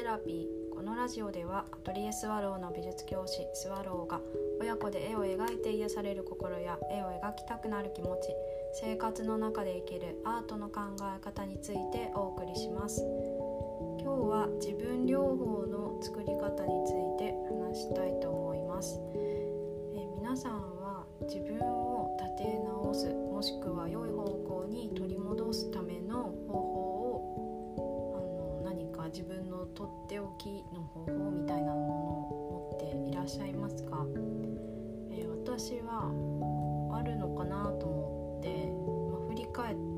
セラピーこのラジオではアトリエスワローの美術教師スワローが親子で絵を描いて癒される心や絵を描きたくなる気持ち生活の中で生きるアートの考え方についてお送りします。今日は自分療法の作り方について話したいと思います。え皆さんは自分を立て直すもしくは良い方向に取り戻すための方法自分のとっておきの方法みたいなものを持っていらっしゃいますか、えー、私はあるのかなと思って、まあ、振り返って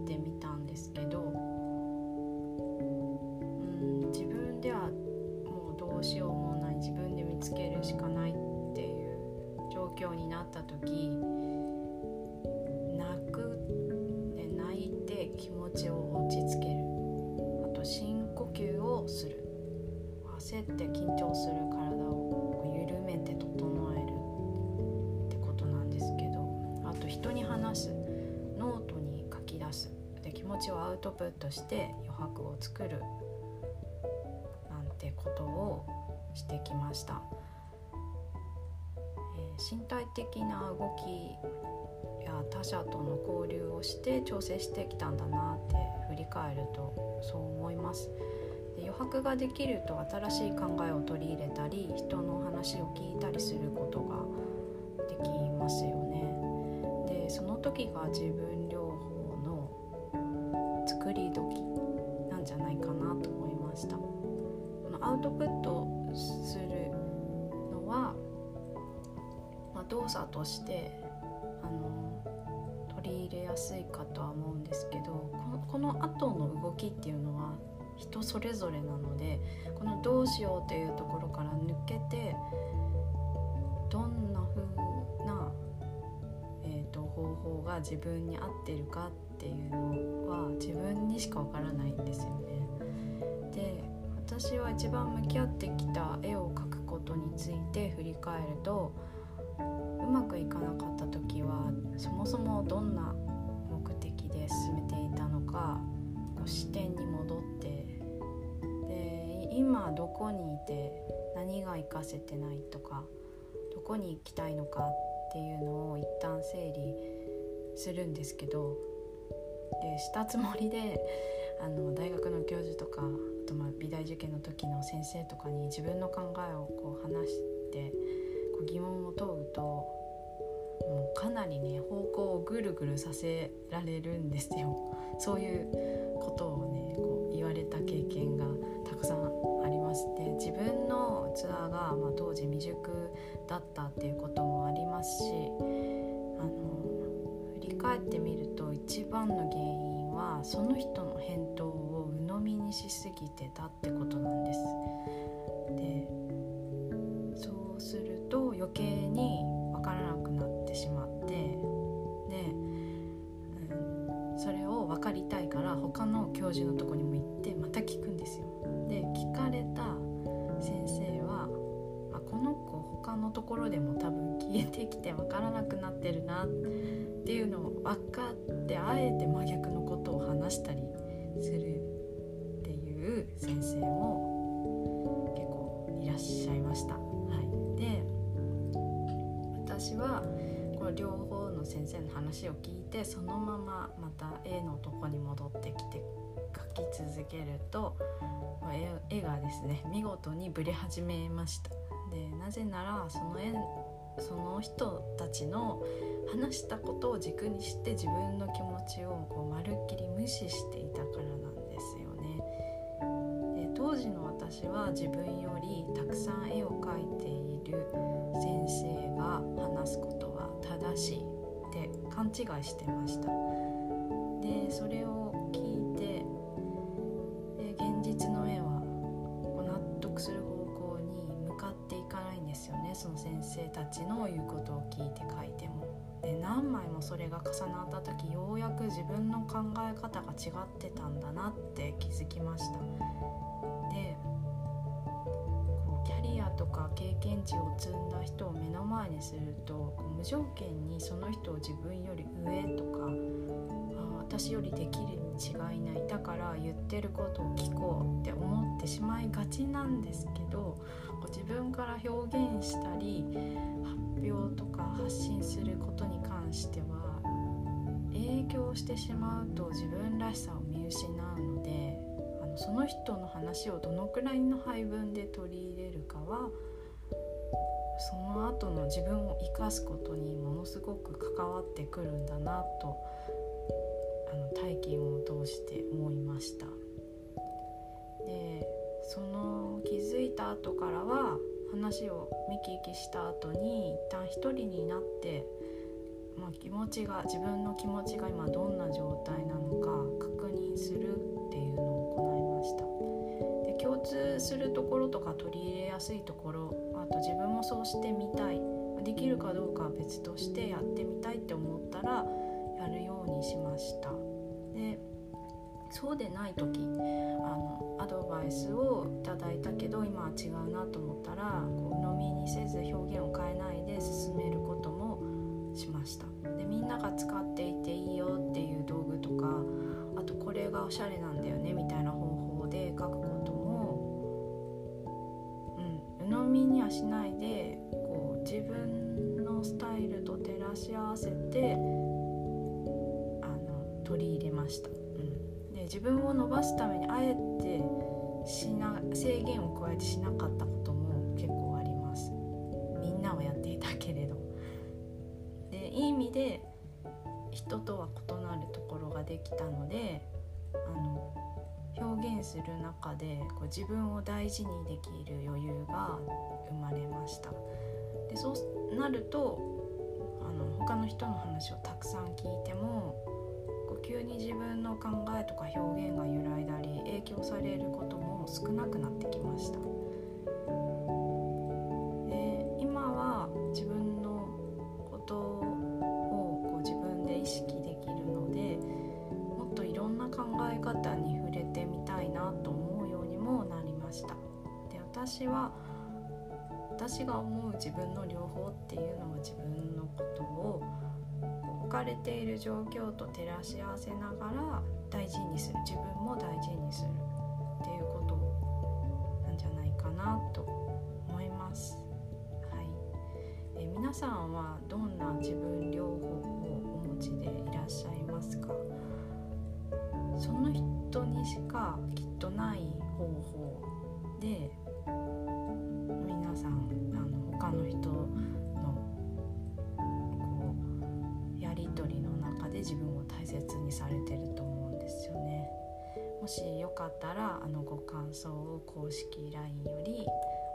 持ちをアウトプットして余白を作るなんてことをしてきました、えー、身体的な動きや他者との交流をして調整してきたんだなって振り返るとそう思います。で余白ができると新しい考えを取り入れたり人の話を聞いたりすることができますよね。でその時が自分作り時なんじゃないかなと思いました。このアウトプットするのは、まあ、動作としてあの取り入れやすいかとは思うんですけどこの後の動きっていうのは人それぞれなのでこのどうしようというところから抜けてどんな、と、方法が自分に合ってるかっていうのは自分にしかわからないんですよね。で私は一番向き合ってきた絵を描くことについて振り返るとうまくいかなかった時はそもそもどんな目的で進めていたのかこう視点に戻ってで今どこにいて何が活かせてないとかどこに行きたいのかっていうのを一旦整理するんですけどでしたつもりであの大学の教授とかあとまあ美大受験の時の先生とかに自分の考えをこう話してこう疑問を問うともうかなりね方向をぐるぐるさせられるんですよ。そういうことをねこう言われた経験がたくさんありまして自分のツアーが、まあ、当時未熟だったっていうことってみると一番の原因はその人の返答を鵜呑みにしすぎてたってことなんです。でそうすると余計に分からなくなってしまってで、うん、それを分かりたいから他の教授のとこにも行ってまた聞くんですよ。で聞かれた先生はあこの子他のところでも多分消えてきて分からなくなってるなっていうのを分かってあえて真逆のことを話したりするっていう先生も結構いらっしゃいました。はい、で私はこの両方の先生の話を聞いてそのまままた A のとこに戻ってきて書き続けると絵がですね見事にブレ始めましたでなぜならその絵その人たちの話したことを軸にして自分の気持ちをこうまるっきり無視していたからなんですよね。で当時の私は自分よりたくさん絵を描いている先生が話すことは正しいって勘違いしてました。でそれをの先生たちの言うことを聞いて書いてもで何枚もそれが重なった時ようやく自分の考え方が違ってたんだなって気づきました。でこうキャリアとか経験値を積んだ人を目の前にすると無条件にその人を自分より上とか私よりできるに違いないだから言ってることを聞こうって思ってしまいがちなんですけど自分から表現したり発表とか発信することに関しては影響してしまうと自分らしさを見失うのであのその人の話をどのくらいの配分で取り入れるかはその後の自分を生かすことにものすごく関わってくるんだなとあの体験を通して思いました。でその気づいた後からは話を見聞きした後に一旦一人になって、まあ、気持ちが自分の気持ちが今どんな状態なのか確認するっていうのを行いました。で共通するところとか取り入れやすいところあと自分もそうしてみたいできるかどうかは別としてやってみたいって思ったらしました。でそうでない時あのアドバイスをいただいたけど今は違うなと思ったらこう鵜呑みにせず表現を変えないで進めることもしました。でみんなが使っていていいよっていう道具とかあとこれがおしゃれなんだよねみたいな方法で書くことも、うん、鵜呑みにはしないでこう自分のスタイルと照らし合わせて取り入れました、うん、で自分を伸ばすためにあえてしな制限を加えてしなかったことも結構あります。みんなはやっていたけれど。でいい意味で人とは異なるところができたのであの表現する中でこう自分を大事にできる余裕が生まれました。でそうなるとあの他の人の話をたくさん聞いても急に自分の考えとか表現が揺らいだり影響されることも少なくなってきました。で今は自分のことをこう自分で意識できるのでもっといろんな考え方に触れてみたいなと思うようにもなりました。で私は私が思う自分の両方っていうのは自分のことをかれている状況と照らし合わせながら大事にする自分も大事にするっていうことなんじゃないかなと思います。はい、え皆さんはどんな自分療法をお持ちでいらっしゃいますか？その人にしかきっとない方法で皆さんあの他の人自分を大切にされてると思うんですよね。もしよかったらあのご感想を公式 LINE より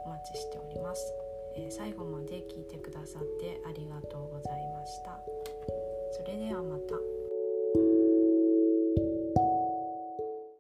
お待ちしております、えー、最後まで聞いてくださってありがとうございました。それではまた。